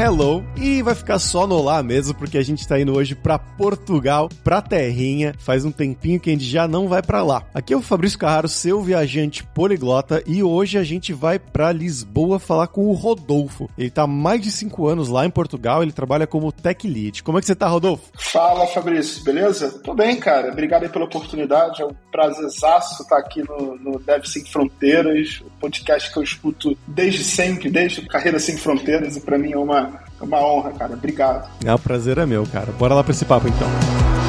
hello e vai ficar só no lá mesmo, porque a gente tá indo hoje pra Portugal, pra terrinha. Faz um tempinho que a gente já não vai pra lá. Aqui é o Fabrício Carraro, seu viajante poliglota, e hoje a gente vai pra Lisboa falar com o Rodolfo. Ele tá há mais de cinco anos lá em Portugal, ele trabalha como tech lead. Como é que você tá, Rodolfo? Fala, Fabrício, beleza? Tô bem, cara. Obrigado aí pela oportunidade. É um prazerzaço estar aqui no, no Deve Sem Fronteiras, o podcast que eu escuto desde sempre, desde Carreira Sem Fronteiras, e para mim é uma, uma honra, cara. Obrigado. É, o prazer é meu, cara. Bora lá pra esse papo então.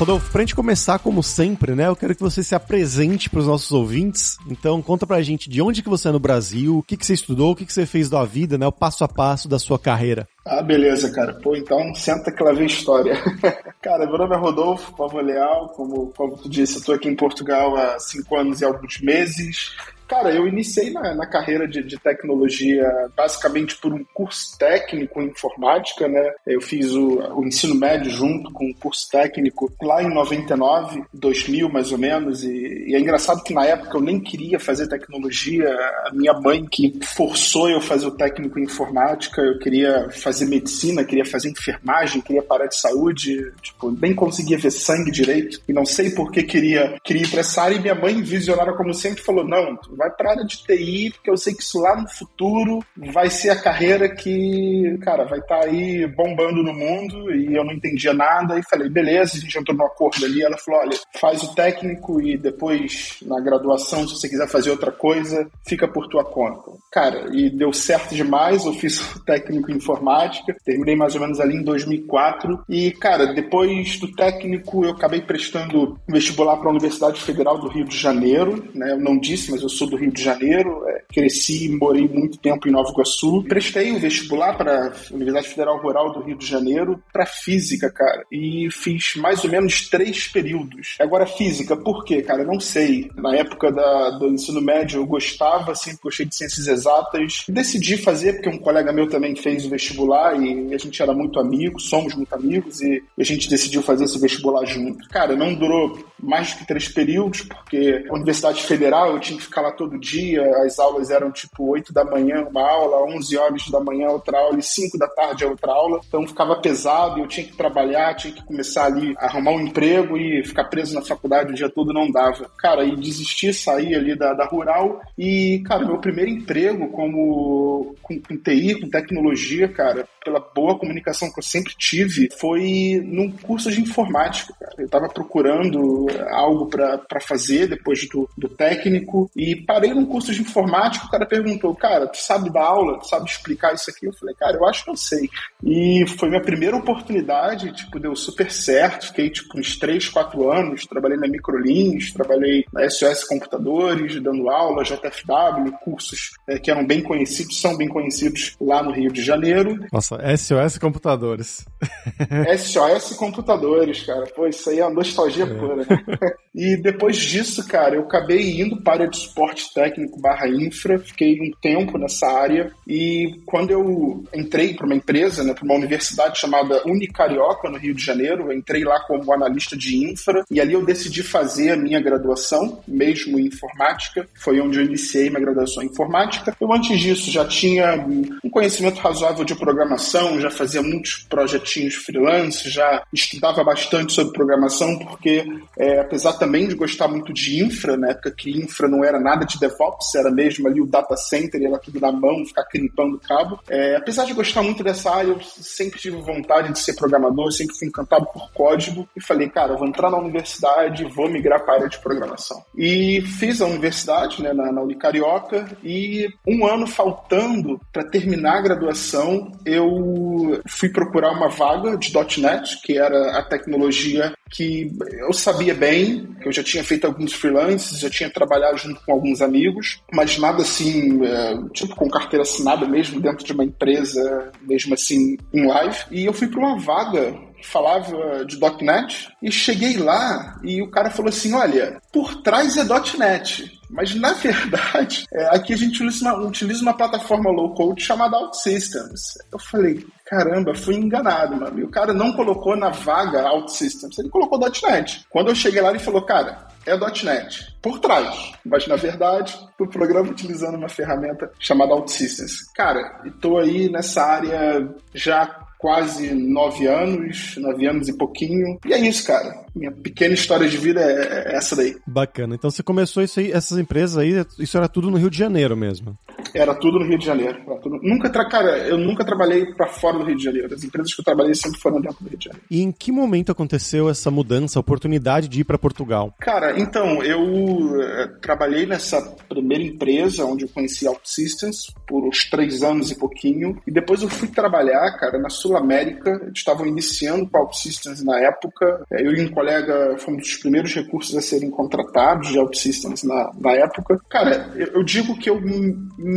Rodolfo, pra gente começar como sempre, né? Eu quero que você se apresente para os nossos ouvintes. Então, conta pra gente de onde que você é no Brasil, o que que você estudou, o que que você fez da vida, né? O passo a passo da sua carreira. Ah, beleza, cara. Pô, então senta que lá vem história. cara, meu nome é Rodolfo Pavo Leal, como, como tu disse, eu tô aqui em Portugal há cinco anos e alguns meses. Cara, eu iniciei na, na carreira de, de, tecnologia basicamente por um curso técnico em informática, né? Eu fiz o, o, ensino médio junto com o curso técnico lá em 99, 2000 mais ou menos, e, e, é engraçado que na época eu nem queria fazer tecnologia, a minha mãe que forçou eu fazer o técnico em informática, eu queria fazer medicina, queria fazer enfermagem, queria parar de saúde, tipo, nem conseguia ver sangue direito, e não sei por que queria, queria ir pra essa área, e minha mãe, visionária como sempre, falou, não, vai para a área de TI, porque eu sei que isso lá no futuro vai ser a carreira que, cara, vai estar tá aí bombando no mundo e eu não entendia nada e falei, beleza, a gente entrou no acordo ali, ela falou, olha, faz o técnico e depois na graduação, se você quiser fazer outra coisa, fica por tua conta. Cara, e deu certo demais, eu fiz o técnico em informática, terminei mais ou menos ali em 2004 e, cara, depois do técnico eu acabei prestando vestibular para a Universidade Federal do Rio de Janeiro, né? Eu não disse, mas eu sou do Rio de Janeiro, é, cresci e morei muito tempo em Nova Iguaçu. Prestei o vestibular para a Universidade Federal Rural do Rio de Janeiro para física, cara, e fiz mais ou menos três períodos. Agora, física, por quê, cara? Não sei. Na época da, do ensino médio eu gostava, sempre gostei de ciências exatas. Decidi fazer porque um colega meu também fez o vestibular e a gente era muito amigo, somos muito amigos e a gente decidiu fazer esse vestibular junto. Cara, não durou mais do que três períodos, porque a Universidade Federal eu tinha que ficar lá todo dia, as aulas eram tipo 8 da manhã uma aula, 11 horas da manhã outra aula e 5 da tarde outra aula, então ficava pesado eu tinha que trabalhar, tinha que começar ali a arrumar um emprego e ficar preso na faculdade o dia todo não dava. Cara, e desisti, saí ali da, da rural e, cara, meu primeiro emprego como com, com TI, com tecnologia, cara, pela boa comunicação que eu sempre tive, foi num curso de informática, cara. Eu tava procurando algo para fazer depois do, do técnico e parei num curso de informática, o cara perguntou, cara, tu sabe dar aula? Tu sabe explicar isso aqui? Eu falei, cara, eu acho que eu sei. E foi minha primeira oportunidade, tipo, deu super certo, fiquei, tipo, uns 3, 4 anos, trabalhei na Microlins, trabalhei na SOS Computadores, dando aula, JFW, cursos é, que eram bem conhecidos, são bem conhecidos lá no Rio de Janeiro. Nossa, SOS Computadores. SOS Computadores, cara, pô, isso aí é uma nostalgia é. pura, né? E depois disso, cara, eu acabei indo para a área de suporte técnico barra infra, fiquei um tempo nessa área e quando eu entrei para uma empresa, né, para uma universidade chamada Unicarioca, no Rio de Janeiro, eu entrei lá como analista de infra e ali eu decidi fazer a minha graduação, mesmo em informática, foi onde eu iniciei minha graduação em informática. Eu antes disso já tinha um conhecimento razoável de programação, já fazia muitos projetinhos freelance, já estudava bastante sobre programação, porque é, apesar também de gostar muito de infra, na época que infra não era nada de DevOps, era mesmo ali o data center, era tudo na mão, ficar crimpando cabo. É, apesar de gostar muito dessa área, eu sempre tive vontade de ser programador, sempre fui encantado por código e falei, cara, vou entrar na universidade, vou migrar para a área de programação. E fiz a universidade, né, na, na Unicarioca, e um ano faltando para terminar a graduação, eu fui procurar uma vaga de .NET, que era a tecnologia que eu sabia bem, que eu já tinha feito alguns freelances, já tinha trabalhado junto com alguns amigos, mas nada assim, é, tipo com carteira assinada mesmo, dentro de uma empresa, mesmo assim, em live. E eu fui para uma vaga que falava de .NET e cheguei lá e o cara falou assim, olha, por trás é .NET. Mas, na verdade, é, aqui a gente utiliza uma, utiliza uma plataforma low-code chamada OutSystems. Eu falei, caramba, fui enganado, mano. E o cara não colocou na vaga OutSystems, ele colocou .NET. Quando eu cheguei lá, ele falou, cara, é .NET, por trás. Mas, na verdade, o programa utilizando uma ferramenta chamada OutSystems. Cara, estou aí nessa área já quase nove anos, nove anos e pouquinho. E é isso, cara. Minha pequena história de vida é, é essa daí. Bacana. Então você começou isso aí, essas empresas aí, isso era tudo no Rio de Janeiro mesmo? Era tudo no Rio de Janeiro. Tudo... Nunca, tra... cara, eu nunca trabalhei para fora do Rio de Janeiro. As empresas que eu trabalhei sempre foram dentro do Rio de Janeiro. E em que momento aconteceu essa mudança, a oportunidade de ir para Portugal? Cara, então, eu uh, trabalhei nessa primeira empresa onde eu conheci OutSystems por uns três anos e pouquinho. E depois eu fui trabalhar, cara, na Sul América, estavam iniciando com OutSystems na época. É, eu e um colega fomos dos primeiros recursos a serem contratados de OutSystems na, na época. Cara, eu, eu digo que eu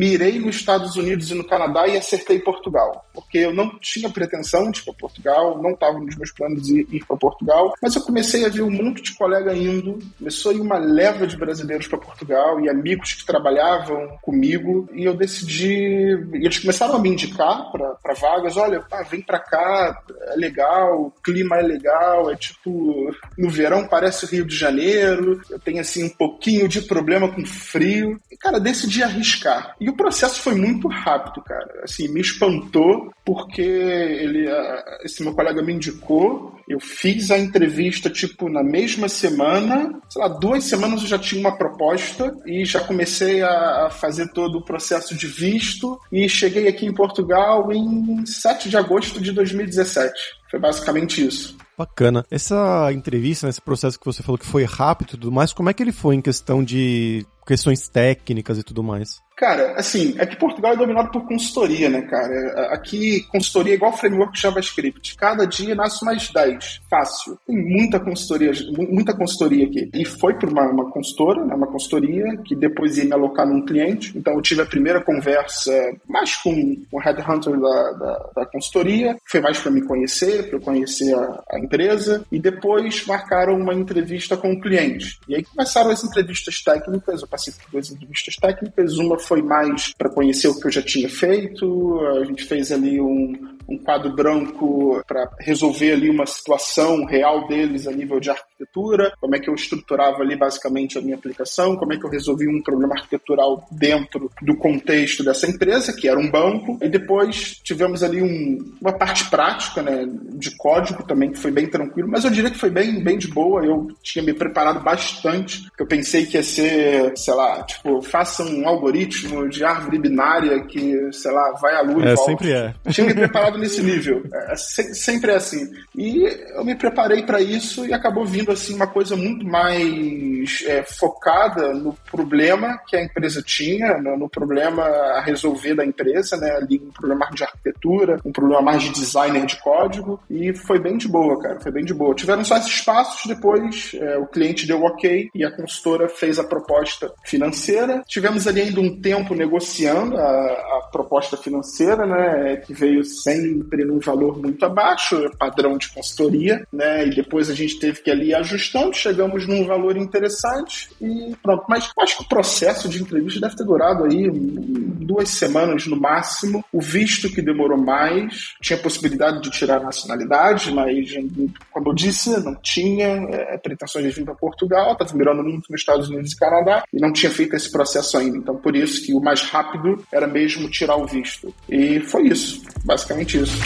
mirei nos Estados Unidos e no Canadá e acertei Portugal, porque eu não tinha pretensão de ir para Portugal, não estava nos meus planos de ir para Portugal, mas eu comecei a ver um monte de colega indo, começou a ir uma leva de brasileiros para Portugal e amigos que trabalhavam comigo, e eu decidi, eles começaram a me indicar para vagas, olha, vem para cá, é legal, o clima é legal, é tipo, no verão parece o Rio de Janeiro, eu tenho assim um pouquinho de problema com frio. E, cara, decidi arriscar. E o processo foi muito rápido, cara. Assim, me espantou porque ele, esse meu colega me indicou, eu fiz a entrevista, tipo, na mesma semana, sei lá, duas semanas eu já tinha uma proposta e já comecei a fazer todo o processo de visto e cheguei aqui em Portugal em 7 de agosto de 2017. Foi basicamente isso. Bacana. Essa entrevista, esse processo que você falou que foi rápido e tudo mais, como é que ele foi em questão de questões técnicas e tudo mais? Cara, assim, é que Portugal é dominado por consultoria, né, cara? Aqui, consultoria é igual framework JavaScript. Cada dia nasce mais 10. Fácil. Tem muita consultoria, muita consultoria aqui. E foi por uma, uma consultora, né, uma consultoria, que depois ia me alocar num cliente. Então eu tive a primeira conversa mais com o headhunter da, da, da consultoria. Foi mais para me conhecer, para eu conhecer a, a empresa. E depois marcaram uma entrevista com o cliente. E aí começaram as entrevistas técnicas. Eu passei por duas entrevistas técnicas. Uma foi mais para conhecer o que eu já tinha feito. A gente fez ali um, um quadro branco para resolver ali uma situação real deles a nível de arquitetura, como é que eu estruturava ali basicamente a minha aplicação, como é que eu resolvi um problema arquitetural dentro do contexto dessa empresa, que era um banco, e depois tivemos ali um, uma parte prática, né, de código também, que foi bem tranquilo, mas eu diria que foi bem, bem de boa, eu tinha me preparado bastante, eu pensei que ia ser, sei lá, tipo, faça um algoritmo de árvore binária que, sei lá, vai à lua é, e volta. sempre é. Tinha me preparado nesse nível, é, sempre é assim. E eu me preparei para isso e acabou vindo assim uma coisa muito mais é, focada no problema que a empresa tinha, no, no, problema a resolver da empresa, né? Ali um problema de arquitetura, um problema mais de designer de código e foi bem de boa, cara, foi bem de boa. Tiveram só esses passos, depois é, o cliente deu ok e a consultora fez a proposta financeira. Tivemos ali ainda um tempo negociando a, a proposta financeira, né? Que veio sempre num valor muito abaixo, padrão de consultoria, né? E depois a gente teve que ali ajustando, chegamos num valor interessante e pronto. Mas acho que o processo de entrevista deve ter durado aí duas semanas no máximo. O visto que demorou mais, tinha possibilidade de tirar a nacionalidade, mas como eu disse, não tinha é, pretensões de vir para Portugal, estava mirando muito nos Estados Unidos e Canadá e não tinha feito esse processo ainda. Então por isso que o mais rápido era mesmo tirar o visto. E foi isso, basicamente isso.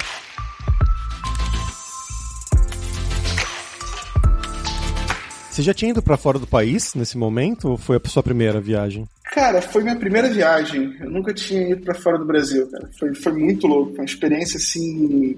Você já tinha ido para fora do país nesse momento ou foi a sua primeira viagem? Cara, foi minha primeira viagem. Eu nunca tinha ido para fora do Brasil, cara. Foi, foi muito louco, foi uma experiência assim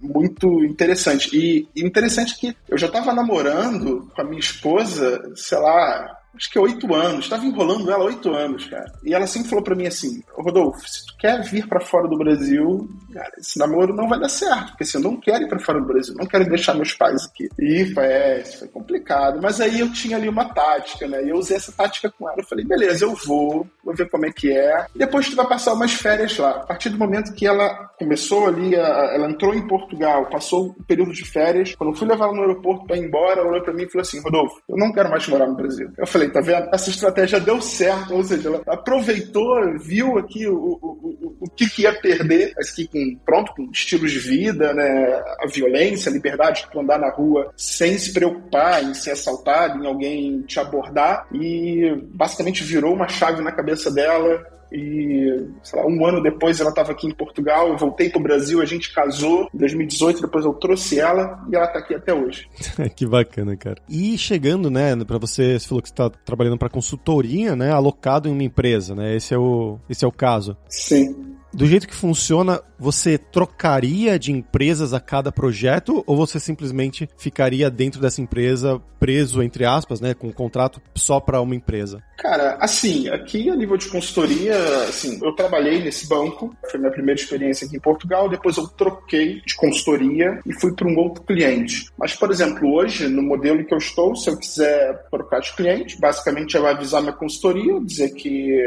muito interessante. E, e interessante que eu já estava namorando com a minha esposa, sei lá, acho que oito anos. Estava enrolando ela oito anos, cara. E ela sempre falou para mim assim: Rodolfo, se tu quer vir para fora do Brasil, cara, esse namoro não vai dar certo, porque assim, eu não quero ir para fora do Brasil, não quero deixar meus pais aqui. E foi, é, foi complicado. Mas aí eu tinha ali uma tática, né? E eu usei essa tática com ela. Eu falei, beleza, eu vou, vou ver como é que é. Depois tu vai passar umas férias lá. A partir do momento que ela começou ali, ela entrou em Portugal, passou o período de férias. Quando eu fui levar ela no aeroporto para ir embora, ela olhou para mim e falou assim: Rodolfo, eu não quero mais morar no Brasil. Eu falei, tá vendo? Essa estratégia deu certo. Ou seja, ela aproveitou, viu aqui o, o, o, o que, que ia perder, mas que com, pronto, com estilos de vida, né? A violência, a liberdade de andar na rua sem se preocupar em ser assaltado, em alguém te abordar. E basicamente virou uma chave na cabeça dela e, sei lá, um ano depois ela estava aqui em Portugal, eu voltei pro Brasil, a gente casou em 2018, depois eu trouxe ela e ela está aqui até hoje. que bacana, cara. E chegando, né, para você, você falou que está trabalhando para consultoria, né, alocado em uma empresa, né? Esse é o esse é o caso. Sim do jeito que funciona, você trocaria de empresas a cada projeto ou você simplesmente ficaria dentro dessa empresa preso, entre aspas, né, com um contrato só para uma empresa? Cara, assim, aqui a nível de consultoria, assim, eu trabalhei nesse banco, foi minha primeira experiência aqui em Portugal, depois eu troquei de consultoria e fui para um outro cliente. Mas, por exemplo, hoje, no modelo que eu estou, se eu quiser trocar de cliente, basicamente eu vou avisar minha consultoria, dizer que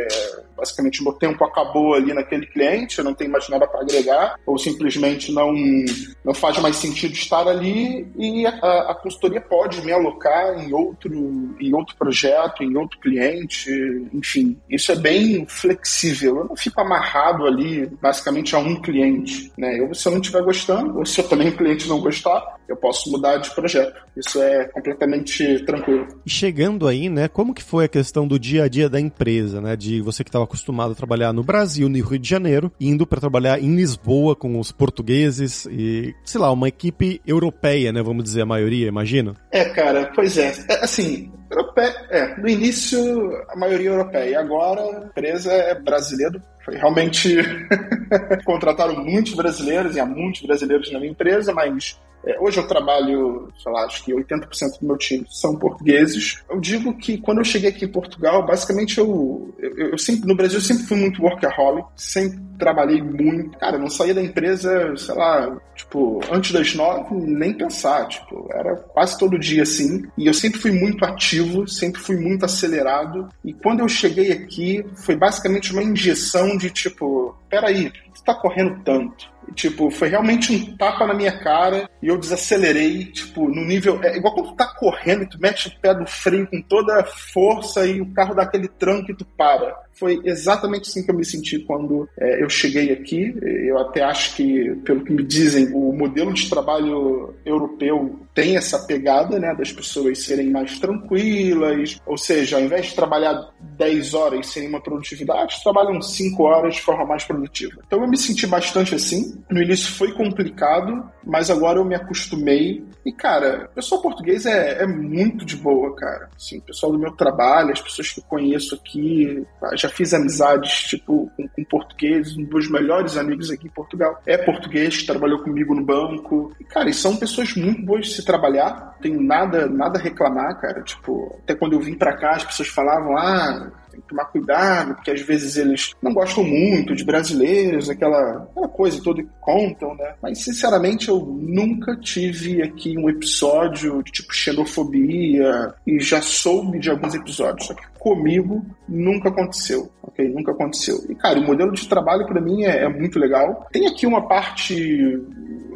basicamente o meu tempo acabou ali naquele cliente, eu não tenho mais nada para agregar, ou simplesmente não, não faz mais sentido estar ali, e a, a consultoria pode me alocar em outro, em outro projeto, em outro cliente, enfim, isso é bem flexível, eu não fico amarrado ali basicamente a um cliente, né? Eu, se eu não estiver gostando, ou se eu também o cliente não gostar, eu posso mudar de projeto. Isso é completamente tranquilo. E chegando aí, né, como que foi a questão do dia a dia da empresa, né, de você que estava acostumado a trabalhar no Brasil, no Rio de Janeiro, indo para trabalhar em Lisboa com os portugueses e, sei lá, uma equipe europeia, né, vamos dizer a maioria, imagino? É, cara, pois é. é assim, europeia, é, no início a maioria europeia, agora a empresa é brasileira, foi realmente contrataram muitos brasileiros e há muitos brasileiros na minha empresa, mas é, hoje eu trabalho, sei lá, acho que 80% do meu time são portugueses. Eu digo que quando eu cheguei aqui em Portugal, basicamente eu, eu, eu sempre, no Brasil eu sempre fui muito workaholic, sempre trabalhei muito. Cara, eu não saía da empresa, sei lá, tipo, antes das nove, nem pensar, tipo, era quase todo dia assim. E eu sempre fui muito ativo, sempre fui muito acelerado. E quando eu cheguei aqui, foi basicamente uma injeção de tipo, peraí, tu tá correndo tanto? Tipo, foi realmente um tapa na minha cara e eu desacelerei, tipo, no nível. É igual quando tu tá correndo e tu mete o pé do freio com toda a força e o carro dá aquele tranco e tu para. Foi exatamente assim que eu me senti quando é, eu cheguei aqui. Eu até acho que, pelo que me dizem, o modelo de trabalho europeu tem essa pegada, né, das pessoas serem mais tranquilas, ou seja, ao invés de trabalhar 10 horas sem uma produtividade, trabalham 5 horas de forma mais produtiva. Então eu me senti bastante assim. No início foi complicado, mas agora eu me acostumei. E, cara, o pessoal português é, é muito de boa, cara. Assim, o pessoal do meu trabalho, as pessoas que eu conheço aqui, já fiz amizades, tipo, com, com portugueses, um dos melhores amigos aqui em Portugal é português, trabalhou comigo no banco. E, cara, e são pessoas muito boas de se trabalhar, tenho nada, nada a reclamar, cara. Tipo, até quando eu vim pra cá, as pessoas falavam, ah, tem que tomar cuidado, porque às vezes eles não gostam muito de brasileiros, aquela, aquela coisa toda que contam, né? Mas, sinceramente, eu nunca tive aqui um episódio de tipo xenofobia e já soube de alguns episódios, só que comigo nunca aconteceu, ok? Nunca aconteceu. E, cara, o modelo de trabalho para mim é, é muito legal. Tem aqui uma parte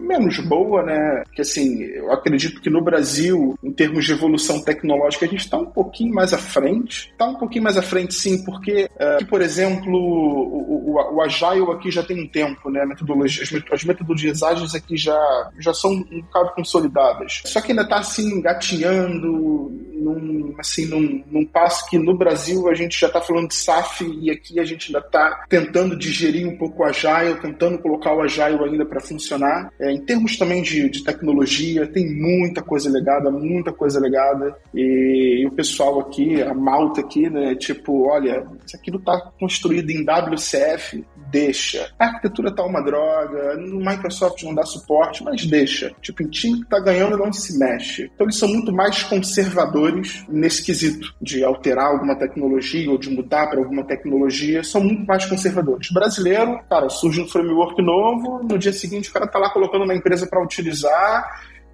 menos boa, né? Que assim, eu acredito que no Brasil, em termos de evolução tecnológica, a gente está um pouquinho mais à frente. Está um pouquinho mais à frente, sim, porque, uh, por exemplo, o, o, o, Agile aqui já tem um tempo, né? Metodologia, as metodologias ágeis aqui já, já são um bocado consolidadas. Só que ainda está assim, engatinhando, num, assim, num, num passo que no Brasil a gente já está falando de SAF e aqui a gente ainda está tentando digerir um pouco o Agile, tentando colocar o Agile ainda para funcionar. É, em termos também de, de, tecnologia, tem muita coisa legada, muita coisa legada. E, e, o pessoal aqui, a malta aqui, né, tipo, olha, isso aqui não está construído em WCF, deixa. A arquitetura tá uma droga, no Microsoft não dá suporte, mas deixa. Tipo, em time que tá ganhando não se mexe. Então eles são muito mais conservadores nesse quesito de alterar alguma tecnologia ou de mudar para alguma tecnologia, são muito mais conservadores. Brasileiro, cara, surge um framework novo, no dia seguinte o cara tá lá colocando na empresa para utilizar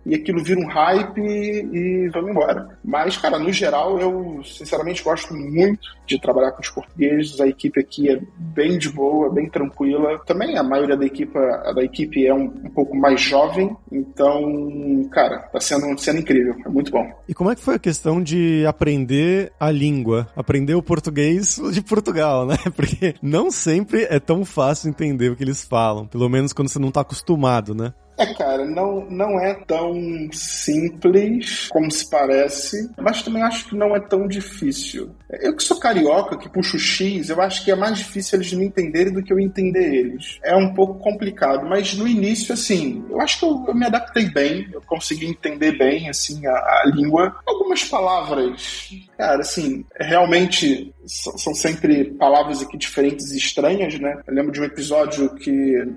e aquilo vira um hype e, vamos embora. Mas, cara, no geral, eu sinceramente gosto muito de trabalhar com os portugueses. A equipe aqui é bem de boa, bem tranquila. Também a maioria da equipe, da equipe é um, um pouco mais jovem, então, cara, tá sendo, sendo incrível, é muito bom. E como é que foi a questão de aprender a língua, aprender o português de Portugal, né? Porque não sempre é tão fácil entender o que eles falam, pelo menos quando você não tá acostumado, né? É, cara, não, não é tão simples como se parece, mas também acho que não é tão difícil. Eu que sou carioca, que puxo X, eu acho que é mais difícil eles me entenderem do que eu entender eles. É um pouco complicado, mas no início, assim, eu acho que eu, eu me adaptei bem, eu consegui entender bem, assim, a, a língua. Algumas palavras, cara, assim, realmente são sempre palavras aqui diferentes e estranhas, né? Eu lembro de um episódio que,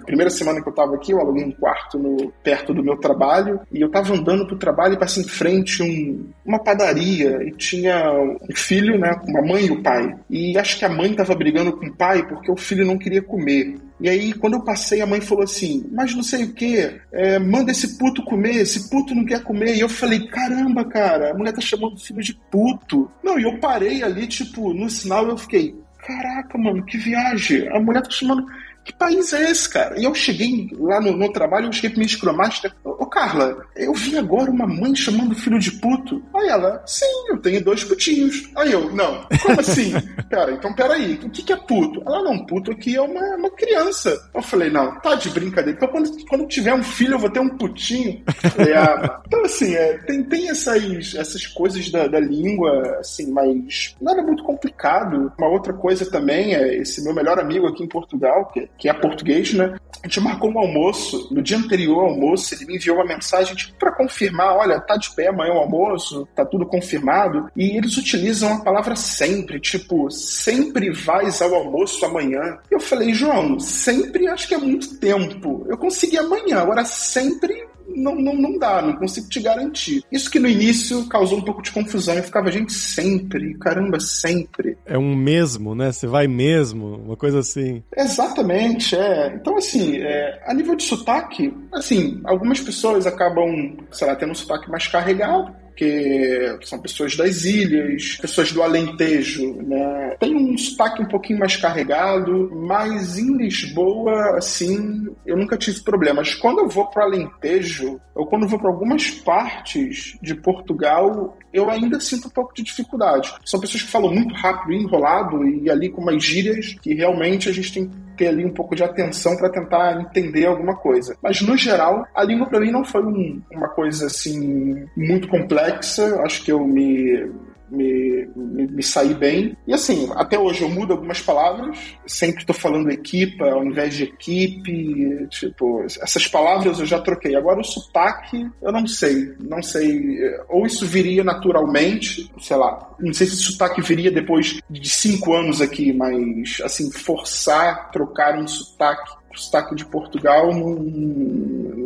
primeira semana que eu tava aqui, eu aluguei um quarto no, perto do meu trabalho e eu tava andando pro trabalho e passei em frente um, uma padaria e tinha um filho, né? Com a mãe e o pai. E acho que a mãe tava brigando com o pai porque o filho não queria comer. E aí, quando eu passei, a mãe falou assim: Mas não sei o que, é, manda esse puto comer, esse puto não quer comer. E eu falei: Caramba, cara, a mulher tá chamando o filho de puto. Não, e eu parei ali, tipo, no sinal eu fiquei: Caraca, mano, que viagem. A mulher tá chamando que país é esse, cara? E eu cheguei lá no, no trabalho, eu cheguei pro minha escromaster, ô Carla, eu vi agora uma mãe chamando o filho de puto. Aí ela, sim, eu tenho dois putinhos. Aí eu, não, como assim? Pera, então peraí, o que, que é puto? Ela, não, puto aqui é uma, uma criança. Eu falei, não, tá de brincadeira. Então quando, quando tiver um filho, eu vou ter um putinho. falei, ah, então assim, é, tem, tem essas, essas coisas da, da língua, assim, mas nada muito complicado. Uma outra coisa também é esse meu melhor amigo aqui em Portugal, que que é português, né? A gente marcou um almoço, no dia anterior ao almoço, ele me enviou uma mensagem tipo, para confirmar: olha, tá de pé amanhã o almoço, tá tudo confirmado. E eles utilizam a palavra sempre, tipo, sempre vais ao almoço amanhã. Eu falei, João, sempre acho que é muito tempo. Eu consegui amanhã, agora sempre não, não, não dá, não consigo te garantir. Isso que no início causou um pouco de confusão. Eu ficava, gente, sempre, caramba, sempre. É um mesmo, né? Você vai mesmo, uma coisa assim. Exatamente, é. Então, assim, é, a nível de sotaque, assim, algumas pessoas acabam, sei lá, tendo um sotaque mais carregado porque são pessoas das ilhas, pessoas do Alentejo, né? Tem um sotaque um pouquinho mais carregado, mas em Lisboa, assim, eu nunca tive problemas. Quando eu vou para Alentejo, ou quando eu vou para algumas partes de Portugal, eu ainda sinto um pouco de dificuldade. São pessoas que falam muito rápido, enrolado, e ali com umas gírias que realmente a gente tem que ter ali um pouco de atenção para tentar entender alguma coisa. Mas no geral, a língua para mim não foi um, uma coisa assim muito complexa. Acho que eu me me, me, me sair bem. E assim, até hoje eu mudo algumas palavras, sempre estou falando equipa ao invés de equipe, tipo, essas palavras eu já troquei. Agora o sotaque, eu não sei, não sei, ou isso viria naturalmente, sei lá, não sei se o sotaque viria depois de cinco anos aqui, mas assim, forçar, trocar um sotaque sotaque de Portugal, não,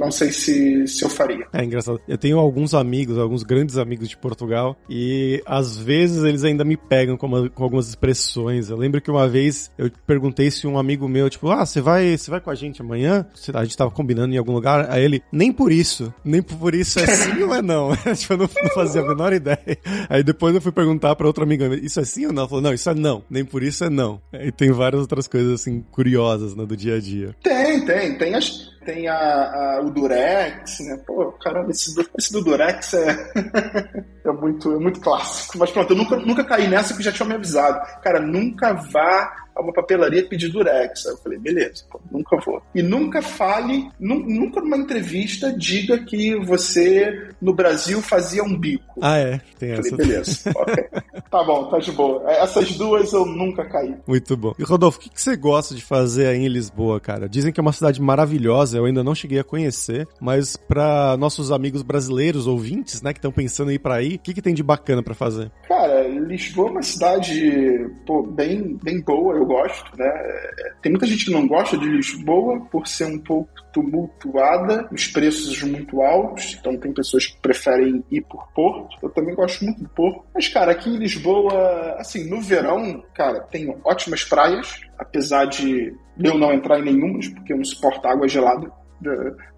não sei se, se eu faria. É engraçado. Eu tenho alguns amigos, alguns grandes amigos de Portugal, e às vezes eles ainda me pegam com, uma, com algumas expressões. Eu lembro que uma vez eu perguntei se um amigo meu, tipo, ah, você vai, você vai com a gente amanhã? A gente tava combinando em algum lugar. Aí ele, nem por isso, nem por isso é sim ou é não? tipo, eu não, não, fazia a menor ideia. Aí depois eu fui perguntar pra outra amiga, isso é sim ou não? Ela falou, não, isso é não, nem por isso é não. E tem várias outras coisas assim curiosas né, do dia a dia. Tem, tem. Tem, as, tem a, a, o Durex, né? Pô, caramba, esse, esse do Durex é, é, muito, é muito clássico. Mas pronto, eu nunca, nunca caí nessa que já tinha me avisado. Cara, nunca vá a uma papelaria pedir Durex. Aí eu falei, beleza, pô, nunca vou. E nunca fale, nunca numa entrevista diga que você no Brasil fazia um bico. Ah, é? Tem falei, essa. beleza, ok. Tá bom, tá de boa. É, essas duas eu nunca caí. Muito bom. E Rodolfo, o que, que você gosta de fazer aí em Lisboa, cara? Dizem que é uma cidade maravilhosa, eu ainda não cheguei a conhecer, mas para nossos amigos brasileiros, ouvintes, né, que estão pensando em ir pra aí, o que, que tem de bacana para fazer? Cara, Lisboa é uma cidade pô, bem, bem boa, eu gosto, né? Tem muita gente que não gosta de Lisboa por ser um pouco tumultuada, os preços muito altos, então tem pessoas que preferem ir por Porto. Eu também gosto muito do Porto. Mas, cara, aqui em Lisboa, assim, no verão, cara, tem ótimas praias, apesar de eu não entrar em nenhuma, porque eu não suporto água gelada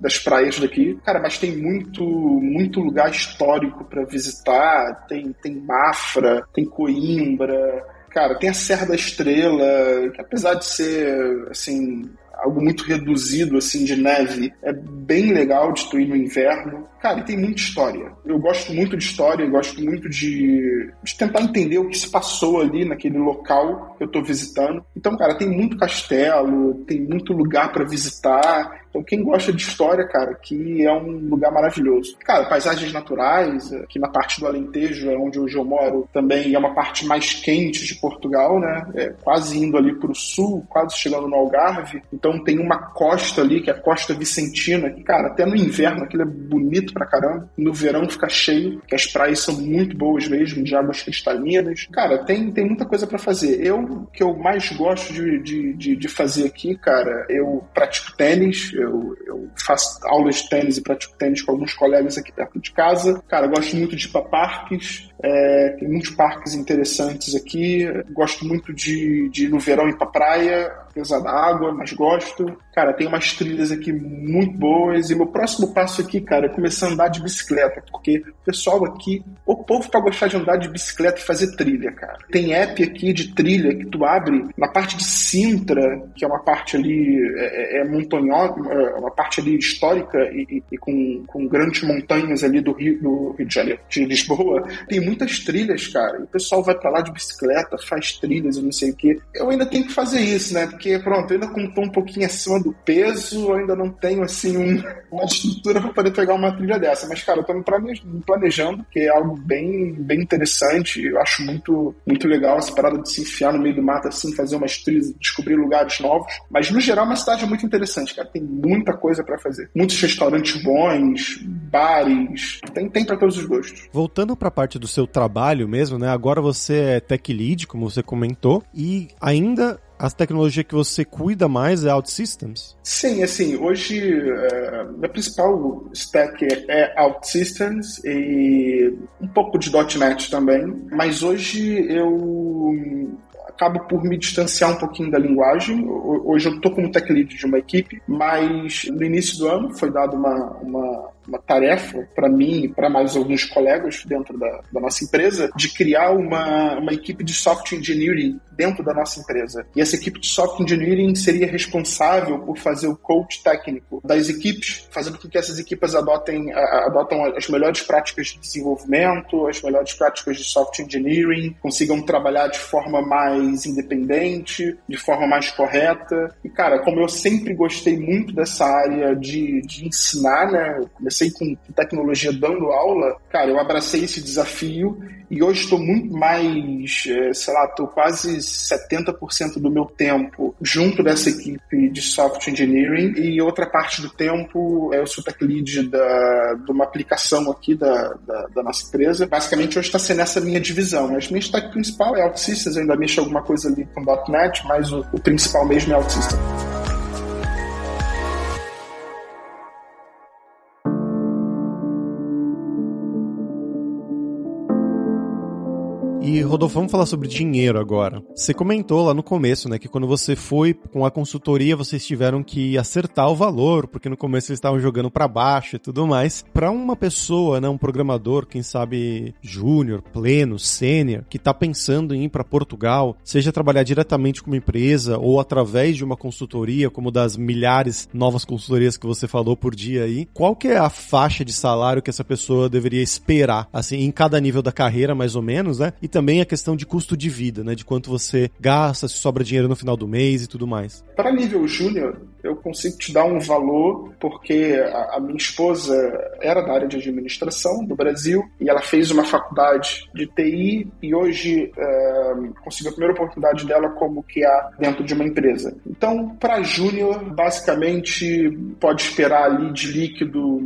das praias daqui. Cara, mas tem muito, muito lugar histórico para visitar. Tem, tem Mafra, tem Coimbra. Cara, tem a Serra da Estrela, que apesar de ser, assim, algo muito reduzido assim de neve. É bem legal de tu ir no inverno. Cara, e tem muita história. Eu gosto muito de história, gosto muito de, de tentar entender o que se passou ali naquele local que eu tô visitando. Então, cara, tem muito castelo, tem muito lugar para visitar. Então, quem gosta de história, cara, que é um lugar maravilhoso. Cara, paisagens naturais, aqui na parte do Alentejo, é onde hoje eu moro, também é uma parte mais quente de Portugal, né? É quase indo ali para o sul, quase chegando no Algarve. Então, tem uma costa ali, que é a Costa Vicentina, que, cara, até no inverno aquilo é bonito pra caramba. No verão fica cheio, que as praias são muito boas mesmo, de águas cristalinas. Cara, tem, tem muita coisa para fazer. Eu, que eu mais gosto de, de, de, de fazer aqui, cara, eu pratico tênis, eu, eu faço aulas de tênis e pratico tênis com alguns colegas aqui perto de casa. Cara, gosto muito de ir para parques. É, tem muitos parques interessantes aqui. Gosto muito de, de ir no verão ir pra praia, apesar da água, mas gosto. Cara, tem umas trilhas aqui muito boas. E meu próximo passo aqui, cara, é começar a andar de bicicleta. Porque o pessoal aqui, o povo pra gostar de andar de bicicleta e fazer trilha, cara. Tem app aqui de trilha que tu abre na parte de Sintra, que é uma parte ali é, é, é montanhosa, é uma parte ali histórica e, e, com, com grandes montanhas ali do Rio, do Rio de Janeiro, de Lisboa. Tem muitas trilhas, cara. E o pessoal vai para lá de bicicleta, faz trilhas e não sei o quê. Eu ainda tenho que fazer isso, né? Porque, pronto, eu ainda como um pouquinho acima do peso, ainda não tenho, assim, um, uma estrutura para poder pegar uma trilha dessa. Mas, cara, eu tô me planejando, que é algo bem, bem interessante. Eu acho muito, muito legal essa parada de se enfiar no meio do mato, assim, fazer umas trilhas, descobrir lugares novos. Mas, no geral, é uma cidade muito interessante, cara. Tem muita coisa para fazer. Muitos restaurantes bons, bares, tem, tem para todos os gostos. Voltando para a parte do seu trabalho mesmo, né? Agora você é tech lead, como você comentou, e ainda a tecnologia que você cuida mais é OutSystems? Sim, assim, hoje uh, minha principal stack é OutSystems e um pouco de .NET também, mas hoje eu acabo por me distanciar um pouquinho da linguagem. Hoje eu estou como tech lead de uma equipe, mas no início do ano foi dado uma, uma uma tarefa para mim e para mais alguns colegas dentro da, da, nossa empresa de criar uma, uma equipe de software engineering dentro da nossa empresa. E essa equipe de software engineering seria responsável por fazer o coach técnico das equipes, fazendo com que essas equipes adotem, adotam as melhores práticas de desenvolvimento, as melhores práticas de software engineering, consigam trabalhar de forma mais independente, de forma mais correta. E, cara, como eu sempre gostei muito dessa área de, de ensinar, né? Comecei com tecnologia dando aula, cara, eu abracei esse desafio e hoje estou muito mais, é, sei lá, estou quase 70% do meu tempo junto dessa equipe de software engineering e outra parte do tempo eu sou tech lead da, de uma aplicação aqui da, da, da nossa empresa. Basicamente hoje está sendo essa minha divisão, mas minha stack principal é OutSystems, ainda mexo alguma coisa ali com .NET, mas o, o principal mesmo é OutSystems. E, Rodolfo, vamos falar sobre dinheiro agora. Você comentou lá no começo, né, que quando você foi com a consultoria, vocês tiveram que acertar o valor, porque no começo eles estavam jogando para baixo e tudo mais. Para uma pessoa, né, um programador, quem sabe júnior, pleno, sênior, que tá pensando em ir para Portugal, seja trabalhar diretamente com uma empresa ou através de uma consultoria, como das milhares novas consultorias que você falou por dia aí, qual que é a faixa de salário que essa pessoa deveria esperar, assim, em cada nível da carreira, mais ou menos, né? E também a questão de custo de vida, né? De quanto você gasta, se sobra dinheiro no final do mês e tudo mais. Para nível júnior, eu consigo te dar um valor porque a, a, minha esposa era da área de administração do Brasil e ela fez uma faculdade de TI e hoje é, conseguiu a primeira oportunidade dela como QA dentro de uma empresa. Então, para júnior, basicamente pode esperar ali de líquido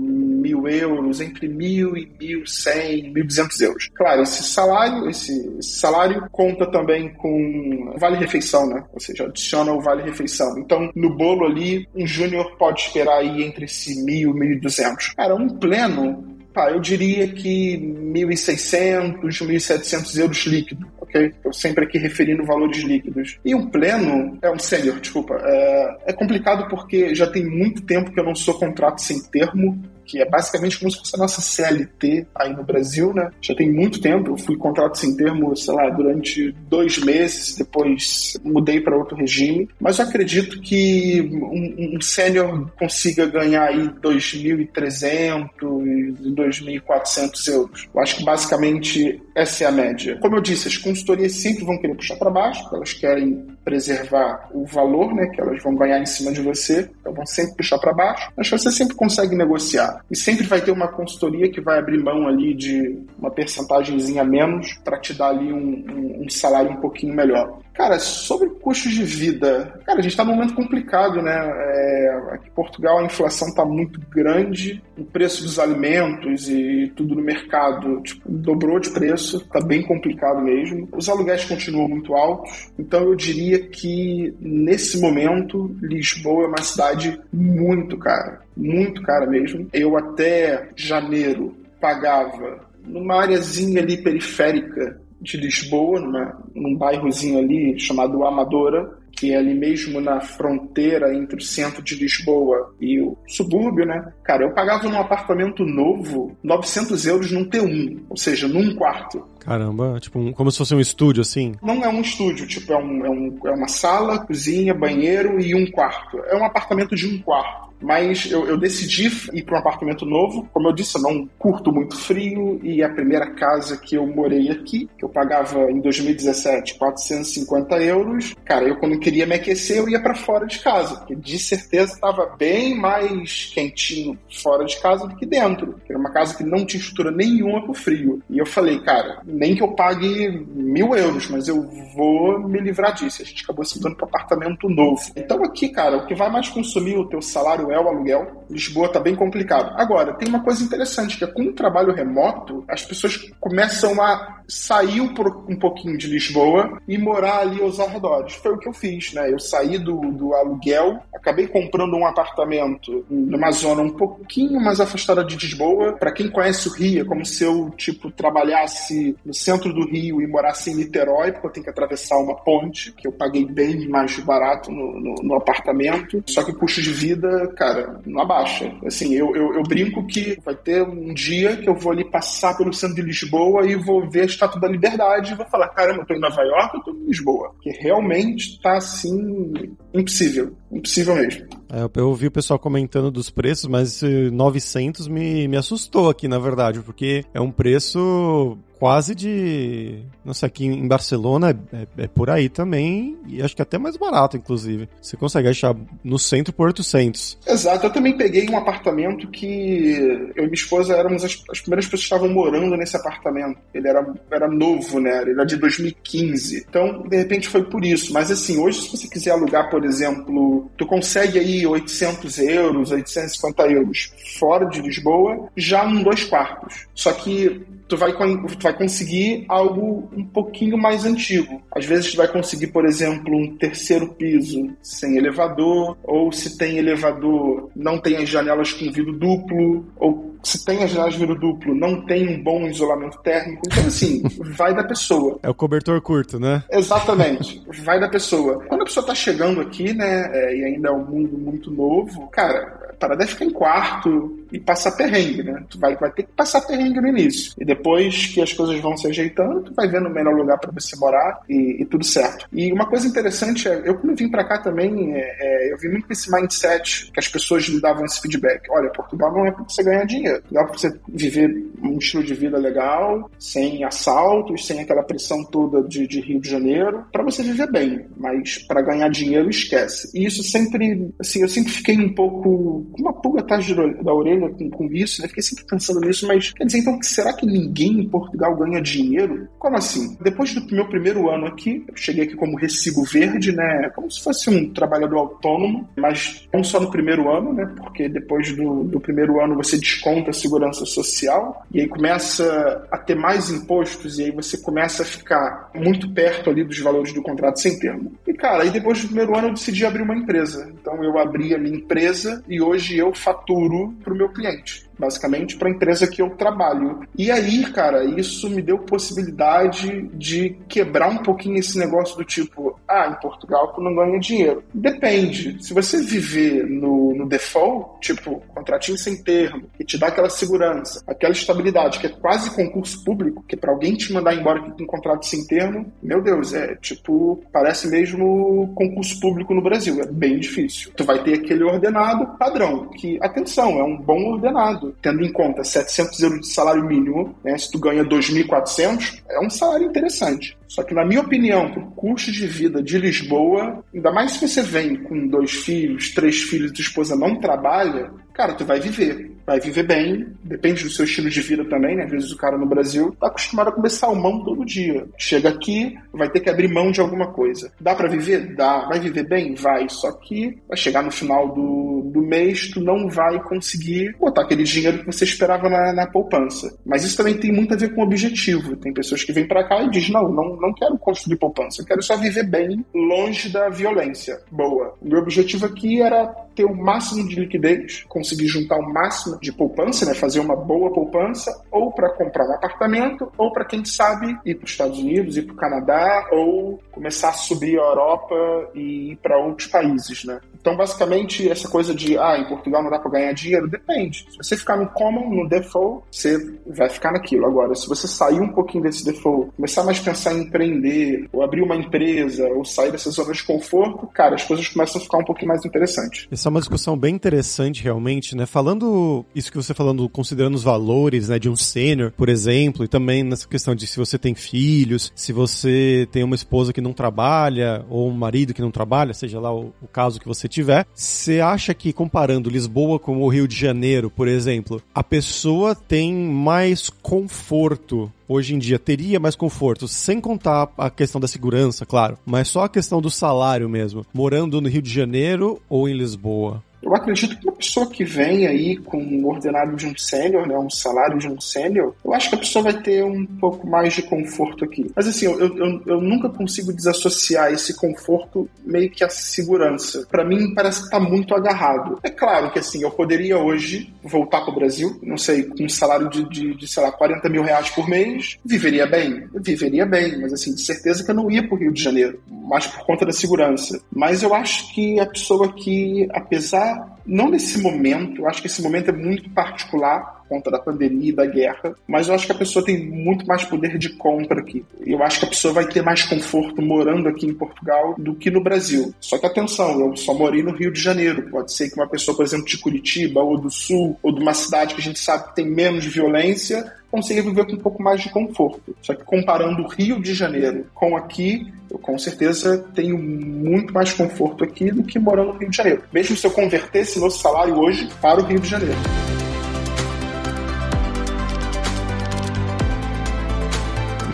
mil euros, entre mil e mil cem, mil duzentos euros. Claro, esse salário, esse, salário conta também com vale refeição, né? Ou seja, adiciona o vale refeição. Então, no bolo ali um júnior pode esperar aí entre esse mil e mil e duzentos. Cara, um pleno eu diria que 1.600, 1.700 euros líquido, ok? Eu sempre aqui referindo valores líquidos. E um pleno, é um sênior, desculpa, é, é complicado porque já tem muito tempo que eu não sou contrato sem termo, que é basicamente como se fosse a nossa CLT aí no Brasil, né? Já tem muito tempo, eu fui contrato sem termo, sei lá, durante dois meses, depois mudei para outro regime, mas eu acredito que um, um sênior consiga ganhar aí 2.300, 2.400 euros. Eu acho que basicamente essa é a média. Como eu disse, as consultorias sempre vão querer puxar para baixo, elas querem preservar o valor né, que elas vão ganhar em cima de você, então vão sempre puxar para baixo, mas você sempre consegue negociar. E sempre vai ter uma consultoria que vai abrir mão ali de uma percentagemzinha menos para te dar ali um, um, um salário um pouquinho melhor. Cara, sobre custos de vida, cara, a gente está num momento complicado, né? É, aqui em Portugal a inflação está muito grande, o preço dos alimentos e tudo no mercado tipo, dobrou de preço, está bem complicado mesmo. Os aluguéis continuam muito altos, então eu diria que nesse momento Lisboa é uma cidade muito cara, muito cara mesmo. Eu até janeiro pagava numa areazinha ali periférica de Lisboa, numa, num bairrozinho ali chamado Amadora, que é ali mesmo na fronteira entre o centro de Lisboa e o subúrbio, né? Cara, eu pagava num apartamento novo 900 euros num T1, ou seja, num quarto. Caramba, tipo, um, como se fosse um estúdio, assim? Não é um estúdio, tipo, é, um, é, um, é uma sala, cozinha, banheiro e um quarto. É um apartamento de um quarto. Mas eu, eu decidi ir para um apartamento novo. Como eu disse, eu não curto muito frio e a primeira casa que eu morei aqui, que eu pagava em 2017 450 euros, cara, eu quando queria me aquecer, eu ia para fora de casa, porque de certeza estava bem mais quentinho fora de casa do que dentro. Era uma casa que não tinha estrutura nenhuma para o frio. E eu falei, cara, nem que eu pague mil euros, mas eu vou me livrar disso. A gente acabou se mudando para apartamento novo. Então aqui, cara, o que vai mais consumir o teu salário é o aluguel. Lisboa está bem complicado. Agora, tem uma coisa interessante, que é com o trabalho remoto, as pessoas começam a sair um pouquinho de Lisboa e morar ali aos arredores. Foi o que eu fiz, né? Eu saí do, do aluguel, acabei comprando um apartamento numa zona um pouquinho mais afastada de Lisboa. Para quem conhece o Rio, é como se eu, tipo, trabalhasse no centro do Rio e morasse em Niterói, porque eu tenho que atravessar uma ponte, que eu paguei bem mais barato no, no, no apartamento. Só que o custo de vida, cara, não abaixa. Assim, eu, eu, eu, brinco que vai ter um dia que eu vou ali passar pelo centro de Lisboa e vou ver a Estátua da Liberdade e vou falar, caramba, eu tô em Nova York, eu tô em Lisboa. Que realmente tá, assim, impossível. Impossível mesmo. É, eu ouvi o pessoal comentando dos preços, mas 900 me, me assustou aqui, na verdade, porque é um preço quase de. Não sei, aqui em Barcelona é, é, é, por aí também, e acho que até mais barato, inclusive. Você consegue achar no centro por 800. Exato, eu também peguei um apartamento que eu e minha esposa éramos as, as primeiras pessoas que estavam morando nesse apartamento. Ele era, era novo, né? Ele era de 2015. Então, de repente foi por isso. Mas assim, hoje, se você quiser alugar, por exemplo, tu consegue aí 800 euros, 850 euros fora de Lisboa, já um dois quartos. Só que tu vai, tu vai conseguir algo um pouquinho mais antigo. Às vezes tu vai conseguir, por exemplo, um terceiro piso sem elevador, ou se tem elevador, não tem as janelas com vidro duplo, ou se tem as janelas de vidro duplo, não tem um bom isolamento térmico. Então, assim, vai da pessoa. É o cobertor curto, né? Exatamente. Vai da pessoa. Quando a pessoa tá chegando aqui, né, é, e ainda é um mundo muito novo, cara, parada é ficar em quarto e passar perrengue, né? Tu vai, vai ter que passar perrengue no início. E depois que as coisas vão se ajeitando, tu vai vendo o melhor lugar para você morar e, e, tudo certo. E uma coisa interessante é, eu quando vim para cá também, é, é, eu vi muito com esse mindset que as pessoas me davam esse feedback. Olha, Portugal não é para você ganhar dinheiro. Dá para você viver um estilo de vida legal, sem assaltos, sem aquela pressão toda de, de Rio de Janeiro, para você viver bem. Mas para ganhar dinheiro, esquece. E isso sempre, assim, eu sempre fiquei um pouco com uma pulga atrás da orelha com, com isso, né? Fiquei sempre pensando nisso, mas quer dizer, então, será que ninguém em Portugal ganha dinheiro? Como assim? Depois do meu primeiro ano aqui, eu cheguei aqui como recibo verde, né? Como se fosse um trabalhador autônomo, mas não só no primeiro ano, né? Porque depois do, do primeiro ano você desconta a segurança social e aí começa a ter mais impostos e aí você começa a ficar muito perto ali dos valores do contrato sem termo. Cara, aí depois do primeiro ano eu decidi abrir uma empresa. Então eu abri a minha empresa e hoje eu faturo para o meu cliente basicamente, para a empresa que eu trabalho. E aí, cara, isso me deu possibilidade de quebrar um pouquinho esse negócio do tipo, ah, em Portugal tu não ganha dinheiro. Depende. Se você viver no, no default, tipo, contratinho sem termo, que te dá aquela segurança, aquela estabilidade, que é quase concurso público, que para alguém te mandar embora com um contrato sem termo, meu Deus, é tipo, parece mesmo concurso público no Brasil. É bem difícil. Tu vai ter aquele ordenado padrão, que, atenção, é um bom ordenado tendo em conta 700 euros de salário mínimo, né, se tu ganha 2.400, é um salário interessante. Só que, na minha opinião, o custo de vida de Lisboa, ainda mais se você vem com dois filhos, três filhos e tua esposa não trabalha, cara, tu vai viver. Vai viver bem, depende do seu estilo de vida também, né? Às vezes o cara no Brasil tá acostumado a comer salmão todo dia. Chega aqui, vai ter que abrir mão de alguma coisa. Dá para viver? Dá. Vai viver bem? Vai. Só que vai chegar no final do, do mês, tu não vai conseguir botar aquele dinheiro que você esperava na, na poupança. Mas isso também tem muito a ver com o objetivo. Tem pessoas que vêm para cá e dizem, não, não, não quero construir poupança, eu quero só viver bem, longe da violência. Boa. O meu objetivo aqui era ter o máximo de liquidez, conseguir juntar o máximo de poupança, né, fazer uma boa poupança, ou para comprar um apartamento, ou para quem sabe ir para os Estados Unidos, ir para o Canadá, ou começar a subir a Europa e ir para outros países, né? Então, basicamente, essa coisa de, ah, em Portugal não dá para ganhar dinheiro, depende. Se você ficar no common, no default, você vai ficar naquilo. Agora, se você sair um pouquinho desse default, começar mais a pensar em empreender, ou abrir uma empresa, ou sair dessa zona de conforto, cara, as coisas começam a ficar um pouquinho mais interessantes. Essa é uma discussão bem interessante, realmente, né? Falando isso que você falando, considerando os valores, né, de um sênior, por exemplo, e também nessa questão de se você tem filhos, se você tem uma esposa que não trabalha, ou um marido que não trabalha, seja lá o, o caso que você tiver, você acha que comparando Lisboa com o Rio de Janeiro, por exemplo, a pessoa tem mais conforto hoje em dia teria mais conforto, sem contar a questão da segurança, claro, mas só a questão do salário mesmo, morando no Rio de Janeiro ou em Lisboa? Eu acredito que uma pessoa que vem aí com um ordenado de um sênior, né, um salário de um sênior, eu acho que a pessoa vai ter um pouco mais de conforto aqui. Mas assim, eu, eu, eu nunca consigo desassociar esse conforto meio que à segurança. Para mim, parece que tá muito agarrado. É claro que assim, eu poderia hoje voltar para o Brasil, não sei, com um salário de, de, de, sei lá, 40 mil reais por mês, viveria bem? Viveria bem, mas assim, de certeza que eu não ia para o Rio de Janeiro, mais por conta da segurança. Mas eu acho que a pessoa que, apesar não nesse momento, acho que esse momento é muito particular conta da pandemia e da guerra, mas eu acho que a pessoa tem muito mais poder de compra aqui. Eu acho que a pessoa vai ter mais conforto morando aqui em Portugal do que no Brasil. Só que atenção, eu só morei no Rio de Janeiro. Pode ser que uma pessoa, por exemplo, de Curitiba ou do Sul, ou de uma cidade que a gente sabe que tem menos violência, consiga viver com um pouco mais de conforto. Só que comparando o Rio de Janeiro com aqui, eu com certeza tenho muito mais conforto aqui do que morando no Rio de Janeiro. Mesmo se eu convertesse meu salário hoje para o Rio de Janeiro.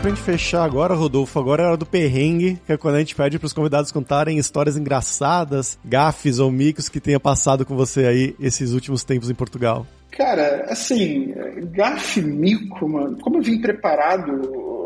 Pra gente fechar agora, Rodolfo, agora é hora do perrengue, que é quando a gente pede pros convidados contarem histórias engraçadas, gafes ou micos que tenha passado com você aí esses últimos tempos em Portugal. Cara, assim, gafe mico, mano, como eu vim preparado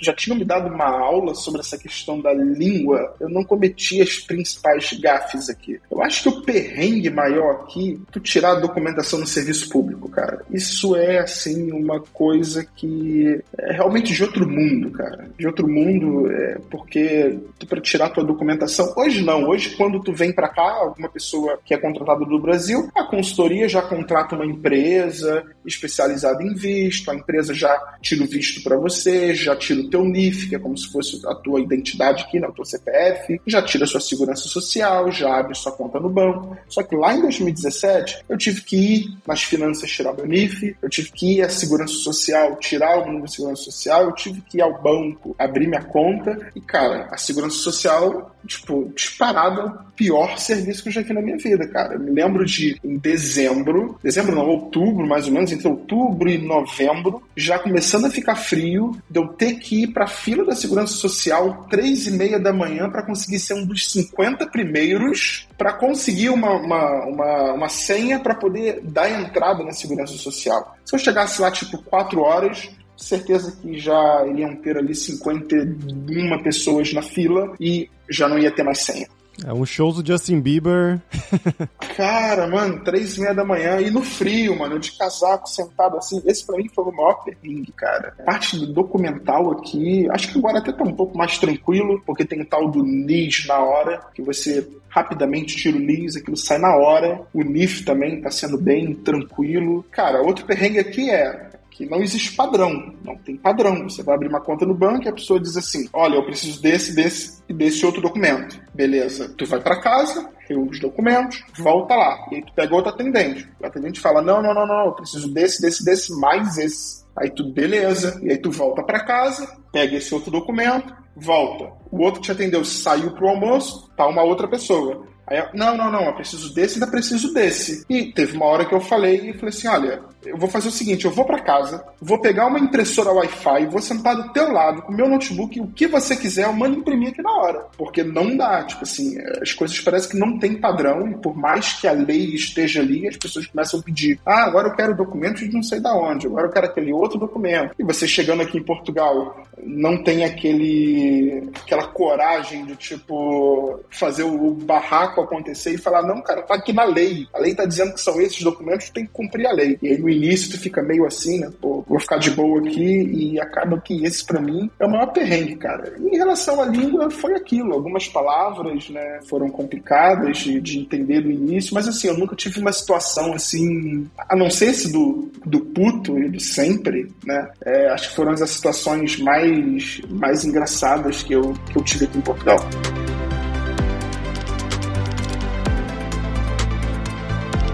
já tinham me dado uma aula sobre essa questão da língua, eu não cometi as principais gafes aqui. Eu acho que o perrengue maior aqui, tu tirar a documentação no serviço público, cara. Isso é, assim, uma coisa que é realmente de outro mundo, cara. De outro mundo, é porque tu para tirar tua documentação, hoje não, hoje quando tu vem para cá, alguma pessoa que é contratada do Brasil, a consultoria já contrata uma empresa especializada em visto, a empresa já tira o visto para você, já tira o teu NIF, que é como se fosse a tua identidade aqui, né, tua CPF, já tira a sua segurança social, já abre sua conta no banco. Só que lá em 2017, eu tive que ir nas finanças tirar meu NIF, eu tive que ir à segurança social tirar o número de segurança social, eu tive que ir ao banco abrir minha conta e, cara, a segurança social, tipo, disparada, pior serviço que eu já vi na minha vida, cara. Eu me lembro de, em dezembro, dezembro não, outubro, mais ou menos, entre outubro e novembro, já começando a ficar frio, de eu ter que ir pra fila da segurança social três e meia da manhã para conseguir ser um dos 50 primeiros para conseguir uma, uma, uma, uma senha para poder dar entrada na segurança social. Se eu chegasse lá, tipo, quatro horas, certeza que já iriam ter ali 51 pessoas na fila e já não ia ter mais senha. É um show do Justin Bieber. Cara, mano, três e meia da manhã e no frio, mano, de casaco sentado assim. Esse pra mim foi o maior perrengue, cara. Parte do documental aqui, acho que agora até tá um pouco mais tranquilo, porque tem o tal do NIS na hora, que você rapidamente tira o NIS, aquilo sai na hora. O NIF também tá sendo bem tranquilo. Cara, outro perrengue aqui é que não existe padrão, não tem padrão. Você vai abrir uma conta no banco e a pessoa diz assim: olha, eu preciso desse, desse e desse outro documento. Beleza. Tu vai para casa, reúne os documentos, volta lá. E aí tu pega outro atendente. O atendente fala: não, não, não, não, eu preciso desse, desse, desse, mais esse. Aí tu, beleza. E aí tu volta para casa, pega esse outro documento, volta. O outro que te atendeu saiu pro almoço, tá uma outra pessoa. Aí eu, não, não, não, eu preciso desse, ainda preciso desse. E teve uma hora que eu falei e falei assim: olha, eu vou fazer o seguinte: eu vou para casa, vou pegar uma impressora Wi-Fi, vou sentar do teu lado com meu notebook, o que você quiser, eu mando imprimir aqui na hora. Porque não dá, tipo assim, as coisas parecem que não tem padrão, e por mais que a lei esteja ali, as pessoas começam a pedir: ah, agora eu quero documento de não sei da onde, agora eu quero aquele outro documento. E você chegando aqui em Portugal, não tem aquele aquela coragem de, tipo, fazer o barraco acontecer e falar: não, cara, tá aqui na lei. A lei tá dizendo que são esses documentos, tem que cumprir a lei. E aí, início tu fica meio assim, né? Pô, vou ficar de boa aqui e acaba que esse para mim é o maior perrengue, cara. E em relação à língua, foi aquilo. Algumas palavras, né, foram complicadas de, de entender no início, mas assim, eu nunca tive uma situação assim, a não ser esse do, do puto e do sempre, né? É, acho que foram as situações mais, mais engraçadas que eu, que eu tive aqui em Portugal.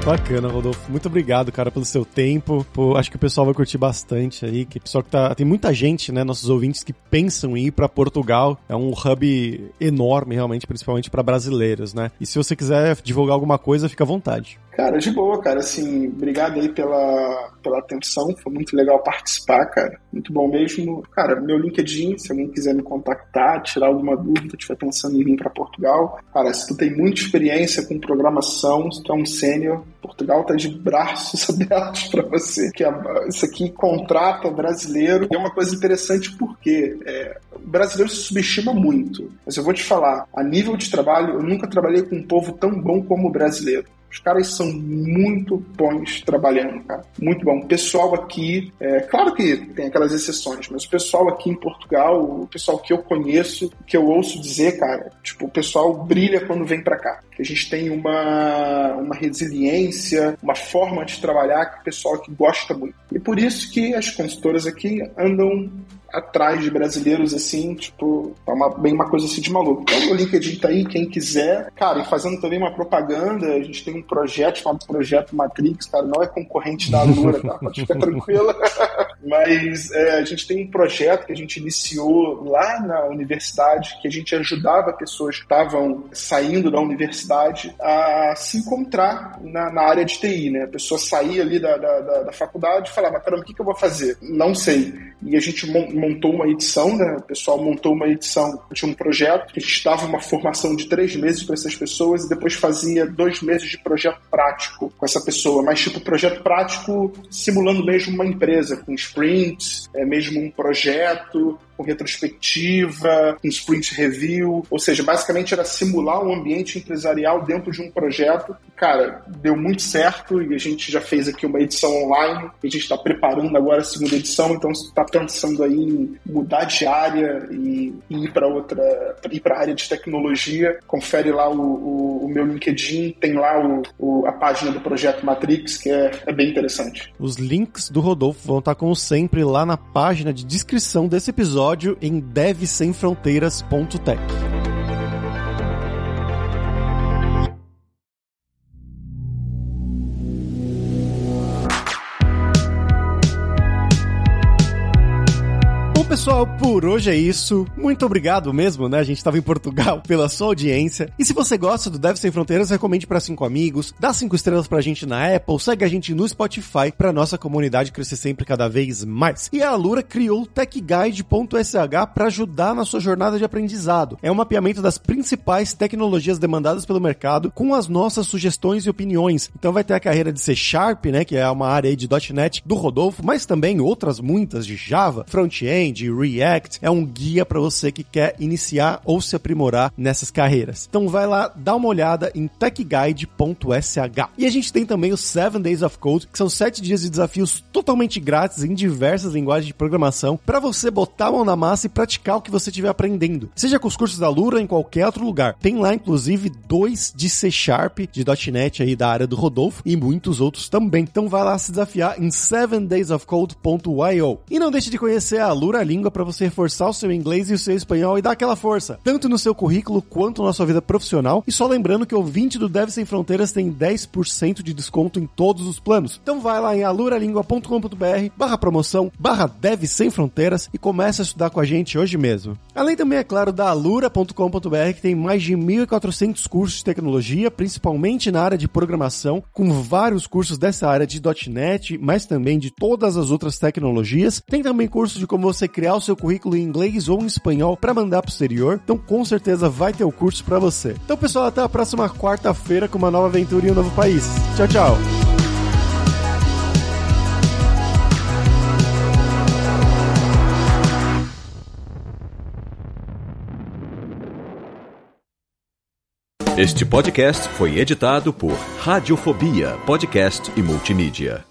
Bacana, Rodolfo. Muito obrigado, cara, pelo seu tempo. Pô, acho que o pessoal vai curtir bastante aí. Que pessoal que tá. Tem muita gente, né? Nossos ouvintes que pensam em ir para Portugal. É um hub enorme, realmente, principalmente para brasileiros, né? E se você quiser divulgar alguma coisa, fica à vontade. Cara, de boa, cara. Assim, obrigado aí pela, pela atenção. Foi muito legal participar, cara. Muito bom mesmo. Cara, meu LinkedIn, se alguém quiser me contactar, tirar alguma dúvida, estiver pensando em vir para Portugal. Cara, se tu tem muita experiência com programação, se tu é um sênior, Portugal tá de braços abertos para você. Que isso aqui contrata brasileiro. E é uma coisa interessante porque é, o brasileiro se subestima muito. Mas eu vou te falar, a nível de trabalho, eu nunca trabalhei com um povo tão bom como o brasileiro. Os caras são muito bons trabalhando, cara. Muito bom. O pessoal aqui, é, claro que tem aquelas exceções, mas o pessoal aqui em Portugal, o pessoal que eu conheço, que eu ouço dizer, cara, tipo, o pessoal brilha quando vem para cá. A gente tem uma, uma resiliência, uma forma de trabalhar que o pessoal aqui gosta muito. E por isso que as consultoras aqui andam atrás de brasileiros, assim, tipo, é uma, bem uma coisa assim de maluco. Então o LinkedIn tá aí, quem quiser. Cara, e fazendo também uma propaganda, a gente tem um projeto chamado Projeto Matrix, cara, não é concorrente da Alura, tá? Pode ficar tranquila. Mas é, a gente tem um projeto que a gente iniciou lá na universidade, que a gente ajudava pessoas que estavam saindo da universidade a se encontrar na, na área de TI, né? A pessoa saía ali da, da, da, da faculdade e falava, caramba, o que, que eu vou fazer? Não sei. E a gente montou uma edição, né? O pessoal montou uma edição de um projeto que estava uma formação de três meses para essas pessoas e depois fazia dois meses de projeto prático com essa pessoa, mas tipo projeto prático simulando mesmo uma empresa, com sprints, é mesmo um projeto com retrospectiva, com sprint review, ou seja, basicamente era simular um ambiente empresarial dentro de um projeto. Cara, deu muito certo e a gente já fez aqui uma edição online, a gente está preparando agora a segunda edição, então está pensando aí em mudar de área e, ir para outra, ir para a área de tecnologia, confere lá o, o, o meu LinkedIn, tem lá o, a página do projeto Matrix, que é, é bem interessante. Os links do Rodolfo vão estar, como sempre, lá na página de descrição desse episódio em devsemfronteiras.tech. pessoal, por hoje é isso. Muito obrigado mesmo, né? A gente estava em Portugal pela sua audiência. E se você gosta do Deve Sem Fronteiras, recomende para cinco amigos, dá cinco estrelas pra gente na Apple, segue a gente no Spotify pra nossa comunidade crescer sempre cada vez mais. E a Alura criou o techguide.sh para ajudar na sua jornada de aprendizado. É um mapeamento das principais tecnologias demandadas pelo mercado com as nossas sugestões e opiniões. Então vai ter a carreira de C Sharp, né, que é uma área de .NET do Rodolfo, mas também outras muitas de Java, front-end, de React, é um guia para você que quer iniciar ou se aprimorar nessas carreiras. Então vai lá, dá uma olhada em techguide.sh. E a gente tem também os 7 Days of Code, que são 7 dias de desafios totalmente grátis em diversas linguagens de programação para você botar a mão na massa e praticar o que você estiver aprendendo. Seja com os cursos da Lura ou em qualquer outro lugar. Tem lá inclusive dois de C Sharp, de .NET aí da área do Rodolfo e muitos outros também. Então vai lá se desafiar em 7daysofcode.io. E não deixe de conhecer a Lura língua para você reforçar o seu inglês e o seu espanhol e dar aquela força, tanto no seu currículo quanto na sua vida profissional. E só lembrando que o 20 do Deve Sem Fronteiras tem 10% de desconto em todos os planos. Então vai lá em aluralingua.com.br barra promoção, barra Deve Sem Fronteiras e comece a estudar com a gente hoje mesmo. Além também, é claro, da alura.com.br que tem mais de 1.400 cursos de tecnologia, principalmente na área de programação, com vários cursos dessa área de .NET, mas também de todas as outras tecnologias. Tem também cursos de como você criar o seu currículo em inglês ou em espanhol para mandar pro exterior. Então, com certeza vai ter o curso para você. Então, pessoal, até a próxima quarta-feira com uma nova aventura em um novo país. Tchau, tchau. Este podcast foi editado por Radiofobia, podcast e multimídia.